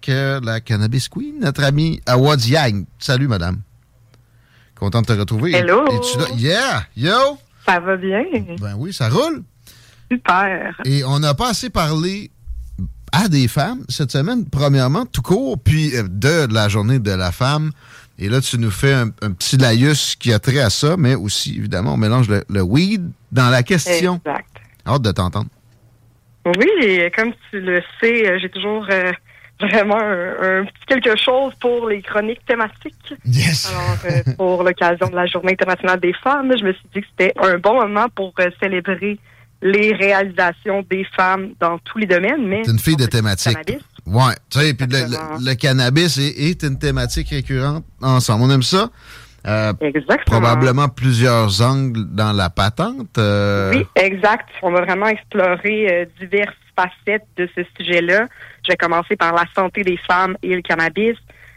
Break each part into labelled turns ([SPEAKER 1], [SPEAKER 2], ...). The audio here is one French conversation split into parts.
[SPEAKER 1] Que la Cannabis Queen, notre amie Awad Yang. Salut, madame. Content de te retrouver.
[SPEAKER 2] Hello.
[SPEAKER 1] Es-tu là? Yeah! Yo!
[SPEAKER 2] Ça va bien?
[SPEAKER 1] Ben oui, ça roule.
[SPEAKER 2] Super.
[SPEAKER 1] Et on n'a pas assez parlé à des femmes cette semaine, premièrement, tout court, puis euh, de la journée de la femme. Et là, tu nous fais un, un petit laïus qui a trait à ça, mais aussi, évidemment, on mélange le, le weed dans la question.
[SPEAKER 2] Exact.
[SPEAKER 1] Hâte de t'entendre.
[SPEAKER 2] Oui, comme tu le sais, euh, j'ai toujours euh, vraiment un, un petit quelque chose pour les chroniques thématiques.
[SPEAKER 1] Yes.
[SPEAKER 2] Alors, euh, pour l'occasion de la Journée internationale des femmes, je me suis dit que c'était un bon moment pour euh, célébrer les réalisations des femmes dans tous les domaines. Mais
[SPEAKER 1] une fille de thématique.
[SPEAKER 2] cannabis.
[SPEAKER 1] Ouais, tu sais, puis le,
[SPEAKER 2] Exactement.
[SPEAKER 1] le- le cannabis est, est une thématique récurrente ensemble. On aime ça. Euh,
[SPEAKER 2] Exactement.
[SPEAKER 1] probablement plusieurs angles dans la patente.
[SPEAKER 2] Oui, exact. On va vraiment explorer diverses facettes de ce sujet-là. Je vais commencer par la santé des femmes et le cannabis.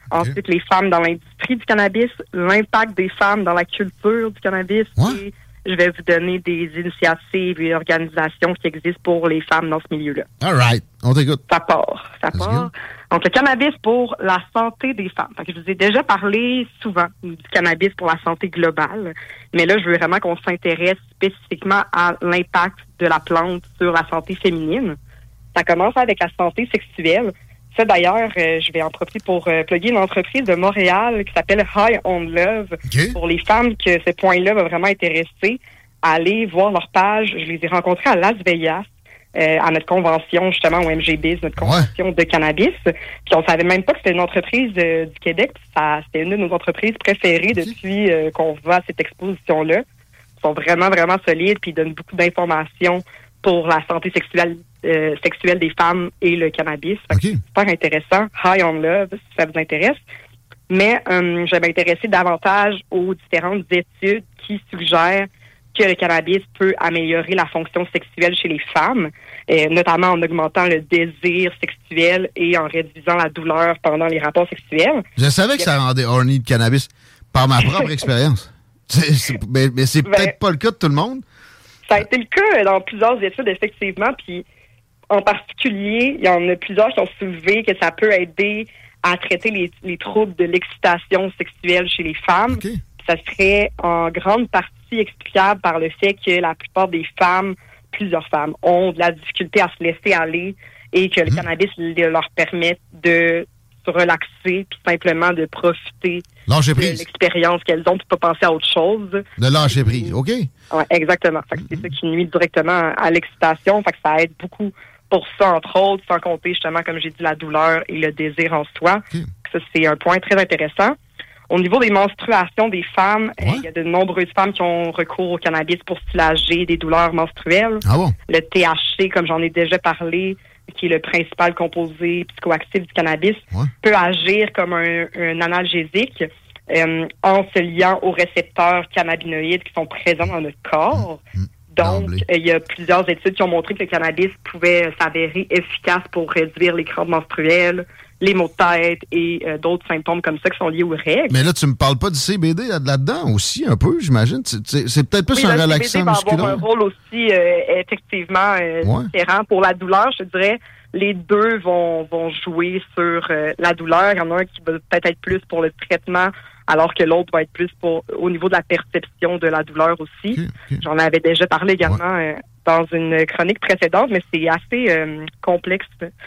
[SPEAKER 2] Ensuite, les femmes dans l'industrie du cannabis, l'impact des femmes dans la culture du cannabis. Et je vais vous donner des initiatives et organisations qui existent pour les femmes dans ce milieu-là.
[SPEAKER 1] All right, on t'écoute.
[SPEAKER 2] Ça part, ça
[SPEAKER 1] Let's
[SPEAKER 2] part. Donc, le cannabis pour la santé des femmes. Je vous ai déjà parlé souvent du cannabis pour la santé globale, mais là, je veux vraiment qu'on s'intéresse spécifiquement à l'impact de la plante sur la santé féminine. Ça commence avec la santé sexuelle. Ça, d'ailleurs, euh, je vais en profiter pour euh, plugger une entreprise de Montréal qui s'appelle High on Love. Pour les femmes que ce point-là va vraiment intéresser, aller voir leur page. Je les ai rencontrées à Las Vegas. euh, à notre convention, justement, au MGBiz, notre convention de cannabis. Puis on savait même pas que c'était une entreprise euh, du Québec. C'était une de nos entreprises préférées depuis euh, qu'on va à cette exposition-là. Ils sont vraiment, vraiment solides, puis ils donnent beaucoup d'informations pour la santé sexuelle, euh, sexuelle des femmes et le cannabis. C'est super intéressant. High on Love, si ça vous intéresse. Mais euh, je vais m'intéresser davantage aux différentes études qui suggèrent que le cannabis peut améliorer la fonction sexuelle chez les femmes, euh, notamment en augmentant le désir sexuel et en réduisant la douleur pendant les rapports sexuels.
[SPEAKER 1] Je savais que ça rendait horny de cannabis par ma propre expérience. Mais, mais c'est
[SPEAKER 2] Ben,
[SPEAKER 1] peut-être pas le cas de tout le monde.
[SPEAKER 2] Ça a été le cas dans plusieurs études, effectivement, puis en particulier, il y en a plusieurs qui ont soulevé que ça peut aider à traiter les, les troubles de l'excitation sexuelle chez les femmes. Ça serait en grande partie explicable par le fait que la plupart des femmes, plusieurs femmes, ont de la difficulté à se laisser aller et que le cannabis le- leur permet de se relaxer, puis simplement de profiter
[SPEAKER 1] Lâcher
[SPEAKER 2] de l'expérience qu'elles ont, puis pas penser à autre chose.
[SPEAKER 1] De lâcher prise, OK?
[SPEAKER 2] Ouais, exactement. Fait que c'est ça qui nuit directement à l'excitation. Fait que ça aide beaucoup pour ça, entre autres, sans compter justement, comme j'ai dit, la douleur et le désir en soi. Ça, c'est un point très intéressant. Au niveau des menstruations des femmes,
[SPEAKER 1] Ouais.
[SPEAKER 2] il y a de nombreuses femmes qui ont recours au cannabis pour soulager des douleurs menstruelles.
[SPEAKER 1] Ah bon?
[SPEAKER 2] Le THC, comme j'en ai déjà parlé, qui est le principal composé psychoactif du cannabis,
[SPEAKER 1] Ouais.
[SPEAKER 2] peut agir comme un, un analgésique euh, en se liant aux récepteurs cannabinoïdes qui sont présents dans notre corps. Donc,
[SPEAKER 1] D'emblée.
[SPEAKER 2] Euh, il y a plusieurs études qui ont montré que le cannabis pouvait s'avérer efficace pour réduire les crampes menstruelles, les maux de tête et euh, d'autres symptômes comme ça qui sont liés aux règles.
[SPEAKER 1] Mais là, tu me parles pas du CBD là- là-dedans aussi, un peu, j'imagine. C'est peut-être plus
[SPEAKER 2] Oui,
[SPEAKER 1] un
[SPEAKER 2] le
[SPEAKER 1] relaxant
[SPEAKER 2] CBD va avoir
[SPEAKER 1] musculaire.
[SPEAKER 2] un rôle aussi euh, effectivement euh,
[SPEAKER 1] Ouais.
[SPEAKER 2] différent pour la douleur. Je dirais, les deux vont, vont jouer sur la douleur. Il y en a un qui va peut-être être plus pour le traitement, alors que l'autre va être plus pour au niveau de la perception de la douleur aussi. J'en avais déjà parlé également euh, dans une chronique précédente, mais c'est assez euh, complexe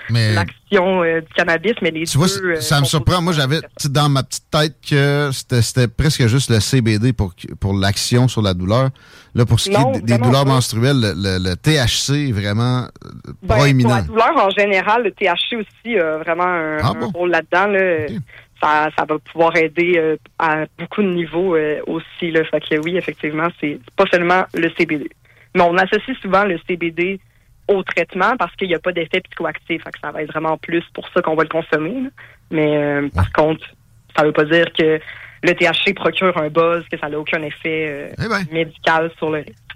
[SPEAKER 1] Mais
[SPEAKER 2] l'action euh, du cannabis, mais les
[SPEAKER 1] tu
[SPEAKER 2] deux,
[SPEAKER 1] ça, ça
[SPEAKER 2] euh,
[SPEAKER 1] me surprend. Moi, j'avais dans ma petite tête que c'était presque juste le CBD pour, pour l'action sur la douleur. Là, pour ce qui est des- douleurs
[SPEAKER 2] pas.
[SPEAKER 1] menstruelles, le, le- le THC est vraiment euh,
[SPEAKER 2] Ben,
[SPEAKER 1] proéminent.
[SPEAKER 2] Pour la douleur, en général, le THC aussi a vraiment un,
[SPEAKER 1] Ah
[SPEAKER 2] un rôle là-dedans. Là. Ça, ça va pouvoir aider euh, à beaucoup de niveaux euh, aussi. Là. Fait que oui, effectivement, c'est pas seulement le CBD. Mais on associe souvent le CBD au traitement parce qu'il n'y a pas d'effet psychoactif. Fait que ça va être vraiment plus pour ça qu'on va le consommer. là. Mais euh, par contre, ça veut pas dire que le THC procure un buzz, que ça n'a aucun effet
[SPEAKER 1] Eh ben,
[SPEAKER 2] médical sur le risque.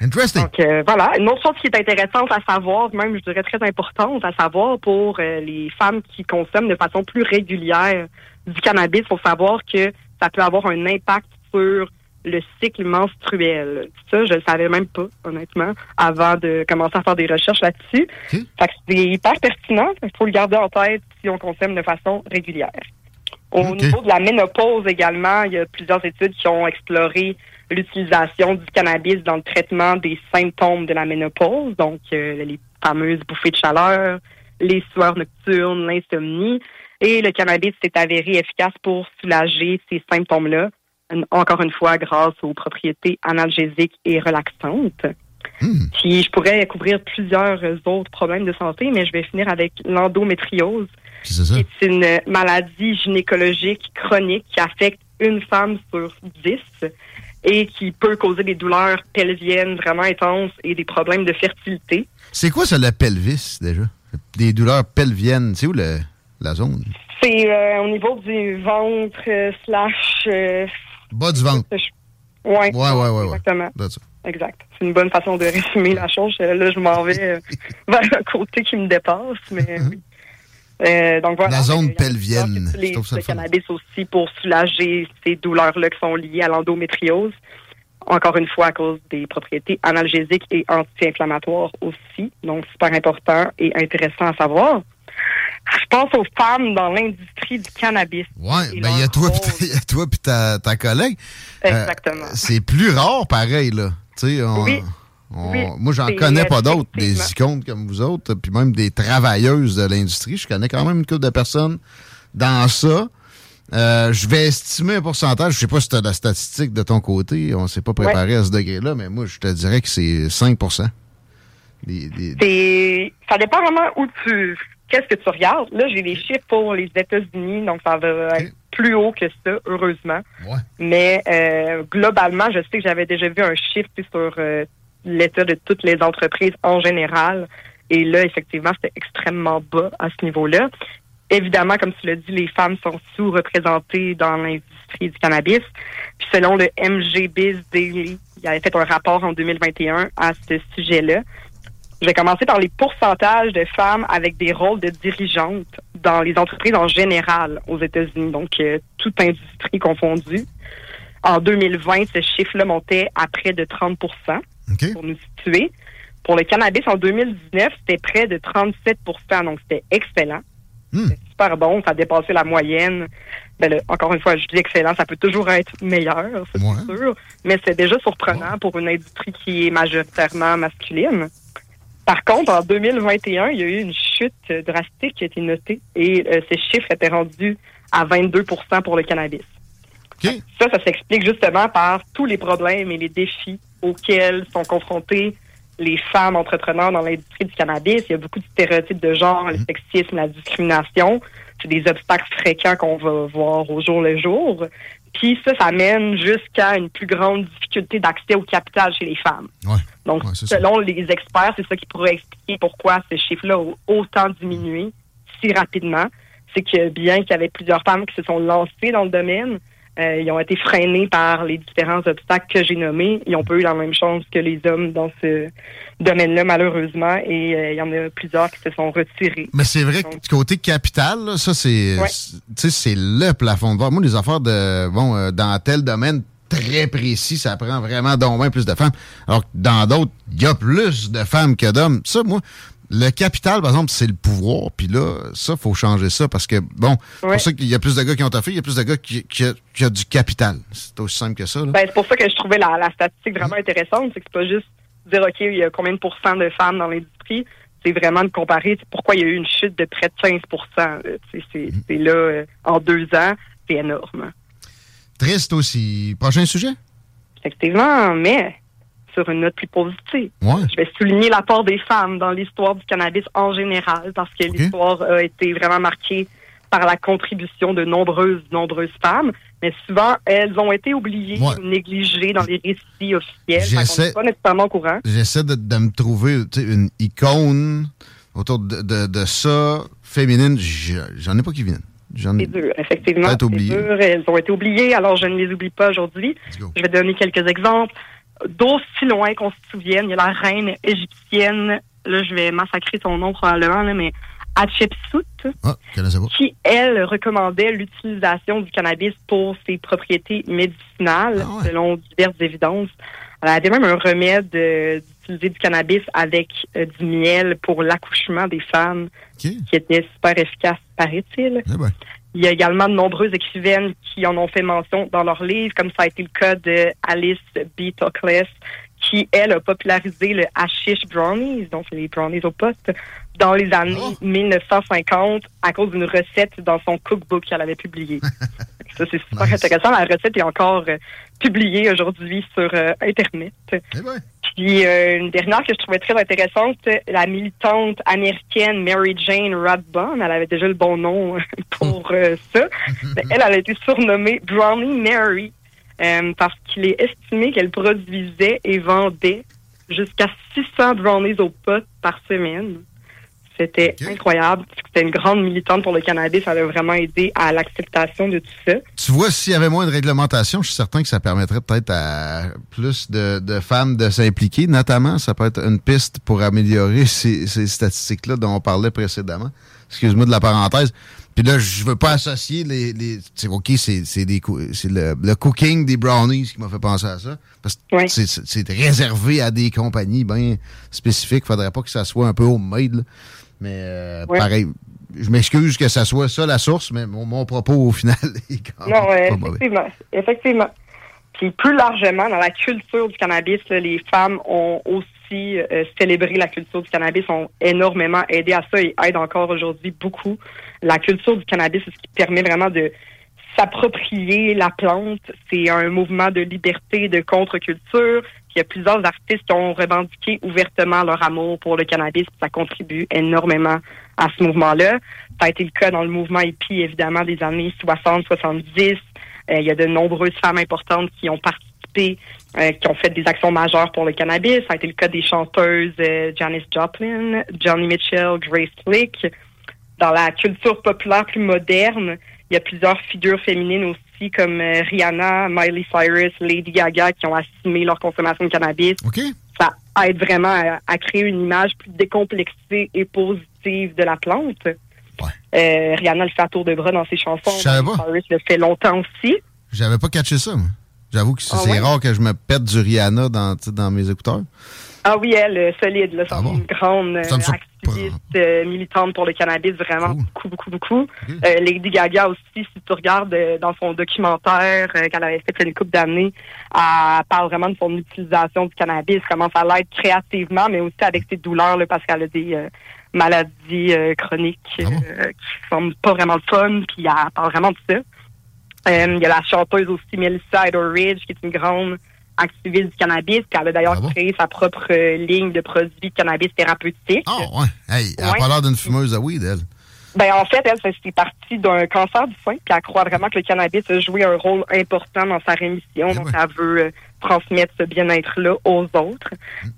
[SPEAKER 1] Interesting.
[SPEAKER 2] Donc euh, voilà, une autre chose qui est intéressante à savoir, même je dirais très importante à savoir pour euh, les femmes qui consomment de façon plus régulière du cannabis, il faut savoir que ça peut avoir un impact sur le cycle menstruel. Ça, je le savais même pas, honnêtement, avant de commencer à faire des recherches là-dessus.
[SPEAKER 1] Ok.
[SPEAKER 2] Fait que c'est hyper pertinent. Il faut le garder en tête si on consomme de façon régulière. Au niveau de la ménopause également, il y a plusieurs études qui ont exploré l'utilisation du cannabis dans le traitement des symptômes de la ménopause, donc euh, les fameuses bouffées de chaleur, les sueurs nocturnes, l'insomnie. Et le cannabis s'est avéré efficace pour soulager ces symptômes-là, encore une fois grâce aux propriétés analgésiques et relaxantes.
[SPEAKER 1] Hmm.
[SPEAKER 2] Puis je pourrais couvrir plusieurs autres problèmes de santé, mais je vais finir avec l'endométriose
[SPEAKER 1] C'est ça.
[SPEAKER 2] qui est une maladie gynécologique chronique qui affecte une femme sur dix et qui peut causer des douleurs pelviennes vraiment intenses et des problèmes de fertilité.
[SPEAKER 1] C'est quoi ça, le pelvis, déjà? Des douleurs pelviennes. C'est où le, la zone?
[SPEAKER 2] C'est euh, au niveau du ventre euh, slash... euh,
[SPEAKER 1] Bas du ventre.
[SPEAKER 2] je- ouais,
[SPEAKER 1] Ouais, ouais,
[SPEAKER 2] exactement. Exact. C'est une bonne façon de résumer la chose. Euh, Là, je m'en vais vers un côté qui me dépasse, mais oui. Euh, donc voilà.
[SPEAKER 1] La zone
[SPEAKER 2] Euh,
[SPEAKER 1] pelvienne.
[SPEAKER 2] utilisent
[SPEAKER 1] le
[SPEAKER 2] cannabis aussi pour soulager ces douleurs-là qui sont liées à l'endométriose. Encore une fois, à cause des propriétés analgésiques et anti-inflammatoires aussi. Donc, super important et intéressant à savoir. Je pense aux femmes dans l'industrie du cannabis. Et
[SPEAKER 1] ben il y a toi puis ta, ta collègue. Euh,
[SPEAKER 2] Exactement.
[SPEAKER 1] c'est plus rare, pareil, là. Tu sais, on-
[SPEAKER 2] Oui.
[SPEAKER 1] On-
[SPEAKER 2] Oui.
[SPEAKER 1] moi, j'en connais pas d'autres, des icônes comme vous autres, puis même des travailleuses de l'industrie. Je connais quand même une couple de personnes dans ça. Euh, je vais estimer un pourcentage. Je sais pas si tu as la statistique de ton côté. On s'est pas préparé à ce degré-là, mais moi, je te dirais que c'est 5 Des- des-
[SPEAKER 2] C'est, ça dépend vraiment où tu, qu'est-ce que tu regardes. Là, j'ai des chiffres pour les États-Unis, donc ça va être plus haut que ça, heureusement.
[SPEAKER 1] Ouais.
[SPEAKER 2] Mais euh, globalement, je sais que j'avais déjà vu un chiffre sur euh, l'état de toutes les entreprises en général. Et là, effectivement, c'était extrêmement bas à ce niveau-là. Évidemment, comme tu l'as dit, les femmes sont sous-représentées dans l'industrie du cannabis. Puis selon le MGBiz Daily, il avait fait un rapport en 2021 à ce sujet-là. Je vais commencer par les pourcentages de femmes avec des rôles de dirigeantes dans les entreprises en général aux États-Unis, donc euh, toute industrie confondue. En 2020, ce chiffre-là montait à près de 30 Pour nous situer. Pour le cannabis, en 2019, c'était près de 37 donc c'était excellent. C'était super bon, ça dépassait la moyenne. Ben encore une fois, je dis excellent, ça peut toujours être meilleur,
[SPEAKER 1] Ouais.
[SPEAKER 2] c'est sûr, mais c'est déjà surprenant pour une industrie qui est majoritairement masculine. Par contre, en 2021, il y a eu une chute drastique qui a été notée et euh, ces chiffres étaient rendus à 22 pour le cannabis. Ça, ça s'explique justement par tous les problèmes et les défis auxquels sont confrontés les femmes entrepreneurs dans l'industrie du cannabis. Il y a beaucoup de stéréotypes de genre, le mhm. sexisme, la discrimination. C'est des obstacles fréquents qu'on va voir au jour le jour. Puis ça, ça mène jusqu'à une plus grande difficulté d'accès au capital chez les femmes. Donc, selon les experts, c'est ça qui pourrait expliquer pourquoi ce chiffre-là a autant diminué si rapidement. C'est que bien qu'il y avait plusieurs femmes qui se sont lancées dans le domaine, euh, ils ont été freinés par les différents obstacles que j'ai nommés. Ils n'ont pas eu la même chance que les hommes dans ce domaine-là, malheureusement, et euh, il y en a plusieurs qui se sont retirés.
[SPEAKER 1] Mais c'est vrai que du côté capital, ça, c'est c'est le plafond de verre. Moi, les affaires de, bon, euh, dans tel domaine très précis, ça prend vraiment d'au plus de femmes. Alors que dans d'autres, il y a plus de femmes que d'hommes. Ça, moi, le capital, par exemple, c'est le pouvoir. Puis là, ça, faut changer ça parce que, bon, c'est pour ça qu'il y a plus de gars qui ont taffé, il y a plus de gars qui, qui, ont du capital. C'est aussi simple que ça.
[SPEAKER 2] Ben, c'est pour ça que je trouvais la, statistique vraiment intéressante. C'est que c'est pas juste dire, OK, il y a combien de pourcents de femmes dans l'industrie? C'est vraiment de comparer pourquoi il y a eu une chute de près de 15% C'est là, euh, en deux ans, c'est énorme.
[SPEAKER 1] Triste aussi. Prochain sujet?
[SPEAKER 2] Effectivement, mais sur une note plus positive. Je vais souligner l'apport des femmes dans l'histoire du cannabis en général, parce que l'histoire a été vraiment marquée par la contribution de nombreuses, nombreuses femmes, mais souvent, elles ont été oubliées ou négligées dans les récits officiels. J'essaie, pas nécessairement au courant.
[SPEAKER 1] J'essaie de, me trouver une icône autour de, de, ça, féminine. J'en ai pas qui viennent.
[SPEAKER 2] C'est dur, effectivement. Elles ont été oubliées, alors je ne les oublie pas aujourd'hui. Je vais donner quelques exemples d'aussi loin qu'on se souvienne, il y a la reine égyptienne, là je vais massacrer son nom probablement, là, mais Hatshepsut,
[SPEAKER 1] ah,
[SPEAKER 2] qui, elle, recommandait l'utilisation du cannabis pour ses propriétés médicinales, ah selon diverses évidences. Elle avait même un remède euh, d'utiliser du cannabis avec euh, du miel pour l'accouchement des femmes, qui était super efficace, paraît-il. Eh ben. Il y a également de nombreuses écrivaines qui en ont fait mention dans leurs livres, comme ça a été le cas de Alice B. Toklas, qui, elle, a popularisé le hashish brownies, donc les brownies au poste, dans les années 1950 à cause d'une recette dans son cookbook qu'elle avait publié. ça, c'est super intéressant. La recette est encore euh, publiée aujourd'hui sur euh, Internet. Eh ben. Puis euh, une dernière que je trouvais très intéressante, la militante américaine Mary Jane Radbon, elle avait déjà le bon nom pour euh, ça. elle, elle a été surnommée Brownie Mary euh, parce qu'il est estimé qu'elle produisait et vendait jusqu'à 600 brownies au pot par semaine. C'était incroyable. C'était une grande militante pour le cannabis. Ça a vraiment aidé à l'acceptation de tout ça.
[SPEAKER 1] Tu vois, s'il y avait moins de réglementation, je suis certain que ça permettrait peut-être à plus de, femmes de s'impliquer. Notamment, ça peut être une piste pour améliorer ces, statistiques-là dont on parlait précédemment. Excuse-moi de la parenthèse. Puis là, je veux pas associer les... les c'est OK, c'est le, le, cooking des brownies qui m'a fait penser à ça. Parce que c'est réservé à des compagnies bien spécifiques. Faudrait pas que ça soit un peu homemade. Mais euh, pareil, je m'excuse que ça soit ça la source, mais mon, propos au final est quand
[SPEAKER 2] même non, effectivement, effectivement. Puis plus largement, dans la culture du cannabis, les femmes ont aussi euh, célébré la culture du cannabis, ont énormément aidé à ça et aident encore aujourd'hui beaucoup. La culture du cannabis, c'est ce qui permet vraiment de s'approprier la plante. C'est un mouvement de liberté, de contre-culture. Il y a plusieurs artistes qui ont revendiqué ouvertement leur amour pour le cannabis. Ça contribue énormément à ce mouvement-là. Ça a été le cas dans le mouvement hippie, évidemment, des années 60-70. Euh, il y a de nombreuses femmes importantes qui ont participé, euh, qui ont fait des actions majeures pour le cannabis. Ça a été le cas des chanteuses euh, Janis Joplin, Johnny Mitchell, Grace Slick. Dans la culture populaire plus moderne, il y a plusieurs figures féminines aussi comme euh, Rihanna, Miley Cyrus, Lady Gaga qui ont assumé leur consommation de cannabis. Ça aide vraiment à, créer une image plus décomplexée et positive de la plante. Euh, Rihanna le fait à tour de bras dans ses chansons. Miley Cyrus le fait longtemps aussi.
[SPEAKER 1] J'avais pas catché ça, J'avoue que c'est ah rare que je me pète du Rihanna dans, dans mes écouteurs.
[SPEAKER 2] Ah oui, elle, solide, là, ah une grande.
[SPEAKER 1] Me,
[SPEAKER 2] activiste euh, militante pour le cannabis, vraiment beaucoup, beaucoup, beaucoup. Euh, Lady Gaga aussi, si tu regardes euh, dans son documentaire euh, qu'elle avait fait une couple d'années, elle parle vraiment de son utilisation du cannabis, comment ça l'aide créativement, mais aussi avec ses douleurs, là, parce qu'elle a des euh, maladies euh, chroniques
[SPEAKER 1] Ah bon?
[SPEAKER 2] euh, qui sont pas vraiment le fun, puis elle parle vraiment de ça. Euh, Il y a la chanteuse aussi Melissa Etheridge, qui est une grande activiste du cannabis, puis elle a d'ailleurs
[SPEAKER 1] Ah bon?
[SPEAKER 2] créé sa propre euh, ligne de produits de cannabis thérapeutique.
[SPEAKER 1] Ah, ouais. Hey, elle a
[SPEAKER 2] Ouais.
[SPEAKER 1] pas l'air d'une fumeuse à weed, elle.
[SPEAKER 2] Ben, en fait, elle, c'est parti d'un cancer du foie, puis elle croit vraiment que le cannabis a joué un rôle important dans sa rémission. Donc,
[SPEAKER 1] ouais.
[SPEAKER 2] elle veut euh, transmettre ce bien-être-là aux autres.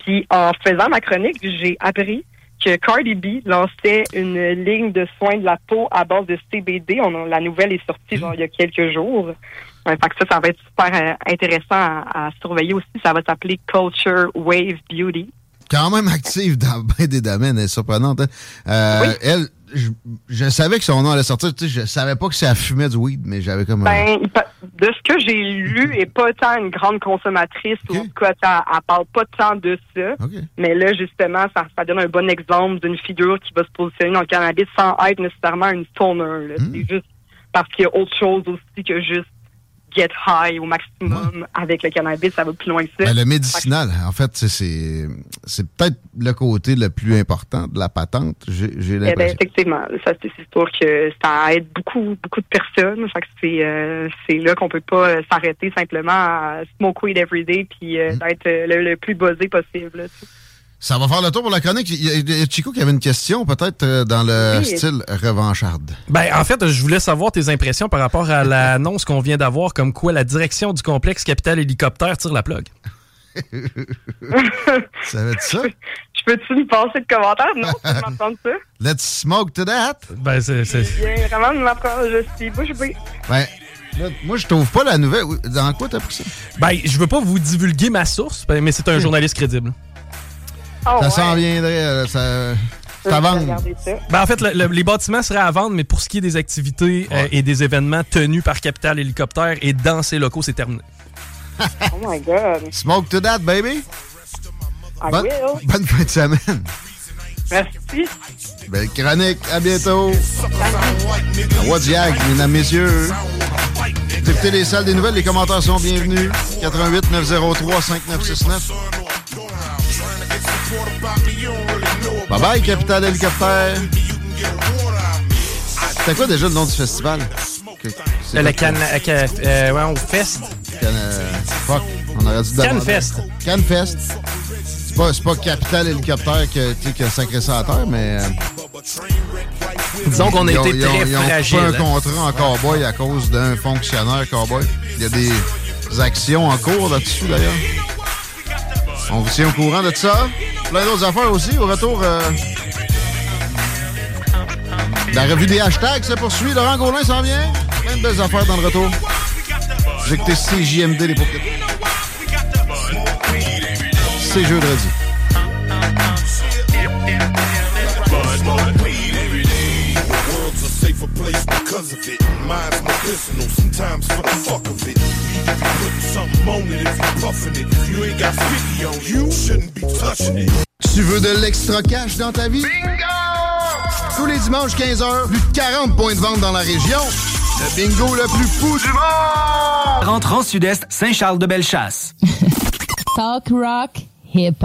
[SPEAKER 2] Puis, en faisant ma chronique, j'ai appris que Cardi B lançait une ligne de soins de la peau à base de CBD. On la nouvelle est sortie genre, il y a quelques jours. Ouais, fait que ça, ça va être super euh, intéressant à, à surveiller aussi. Ça va s'appeler Culture Wave Beauty.
[SPEAKER 1] Quand même active dans bien des domaines, elle est surprenante. hein. Euh,
[SPEAKER 2] Oui.
[SPEAKER 1] Elle, je, je savais que son nom allait sortir. Tu sais, je savais pas que ça fumait du weed, mais j'avais comme.
[SPEAKER 2] Ben, de ce que j'ai lu, et pas tant une grande consommatrice,
[SPEAKER 1] Ok.
[SPEAKER 2] ou en tout cas, elle, elle parle pas tant de ça. Mais là, justement, ça, ça donne un bon exemple d'une figure qui va se positionner dans le cannabis sans être nécessairement une là.
[SPEAKER 1] Hmm.
[SPEAKER 2] C'est juste parce qu'il y a autre chose aussi que juste get high au maximum avec le cannabis. Ça va plus loin que ça.
[SPEAKER 1] Ben, le médicinal, en fait, c'est- peut-être le côté le plus important de la patente, j'ai
[SPEAKER 2] Eh ben,
[SPEAKER 1] l'impression.
[SPEAKER 2] effectivement, ça c'est sûr que ça aide beaucoup beaucoup de personnes. C'est euh, là qu'on peut pas euh, s'arrêter simplement à smoke weed every day puis euh, d'être euh, le, le plus buzzé possible. là.
[SPEAKER 1] Ça va faire le tour pour la chronique. Il y a, Chico qui avait une question, peut-être euh, dans le
[SPEAKER 2] Oui.
[SPEAKER 1] style revancharde.
[SPEAKER 3] Ben, en fait, je voulais savoir tes impressions par rapport à l'annonce qu'on vient d'avoir, comme quoi la direction du complexe Capital Hélicoptère tire la plug.
[SPEAKER 1] Savais-tu ça?
[SPEAKER 2] Je peux-tu me passer de commentaires? Non, tu peux m'entendre ça?
[SPEAKER 1] Let's smoke to that.
[SPEAKER 3] Ben, c'est.
[SPEAKER 2] Je vraiment de m'apprendre, je suis bouche bée.
[SPEAKER 1] Ben, moi, je trouve pas la nouvelle. Dans quoi t'as pris ça?
[SPEAKER 3] Ben, je veux pas vous divulguer ma source, mais c'est un journaliste crédible.
[SPEAKER 2] Oh,
[SPEAKER 1] Ça
[SPEAKER 2] ouais.
[SPEAKER 1] s'en viendrait. ça, ça.
[SPEAKER 3] Ben, en fait, le- le- les bâtiments seraient à vendre, mais pour ce qui est des activités euh, et des événements tenus par Capital Hélicoptère et dans ces locaux, c'est terminé.
[SPEAKER 2] Oh my God.
[SPEAKER 1] Smoke to that, baby.
[SPEAKER 2] I
[SPEAKER 1] Bonne,
[SPEAKER 2] will.
[SPEAKER 1] bonne fin de semaine.
[SPEAKER 2] Merci.
[SPEAKER 1] Belle chronique. À bientôt. Wadiag, mesdames, messieurs? Vous écoutez les salles des nouvelles. Les commentaires sont bienvenus. 88 903 5969. Bye bye, Capital Hélicoptère. C'était quoi déjà le nom du festival? C'est
[SPEAKER 3] Euh, Le Can, euh, euh, ouais, au Fest.
[SPEAKER 1] Can- euh, fuck, on aurait dû.
[SPEAKER 3] Canfest.
[SPEAKER 1] Canfest. C'est pas, Capital Hélicoptère que, qui a sacré ça à terre, mais.
[SPEAKER 3] Disons qu'on a été
[SPEAKER 1] ils ont-
[SPEAKER 3] très
[SPEAKER 1] ils ont
[SPEAKER 3] fragile.
[SPEAKER 1] un
[SPEAKER 3] hein.
[SPEAKER 1] contrat en cowboy à cause d'un fonctionnaire cowboy. Il y a des actions en cours là-dessus, d'ailleurs. On vous tient au courant de tout ça? Plein d'autres affaires aussi. Au retour, euh, la revue des hashtags se poursuit. Laurent Gaulin s'en vient. Plein de belles affaires dans le retour. Écoutez CJMD, les paupières. C'est jeudi.
[SPEAKER 4] Place because of it. Mine's medicinal, sometimes for the fuck of it. You could be putting something on it if you puffing it. You ain't got 50 on you, shouldn't be touching it.
[SPEAKER 1] Tu veux de l'extra cash dans ta vie? Bingo! Tous les dimanches 15h, plus de 40 points de vente dans la région. Le bingo le plus fou du monde!
[SPEAKER 5] Rentrant Sud-Est, Saint-Charles-de-Bellechasse.
[SPEAKER 6] Talk rock, hip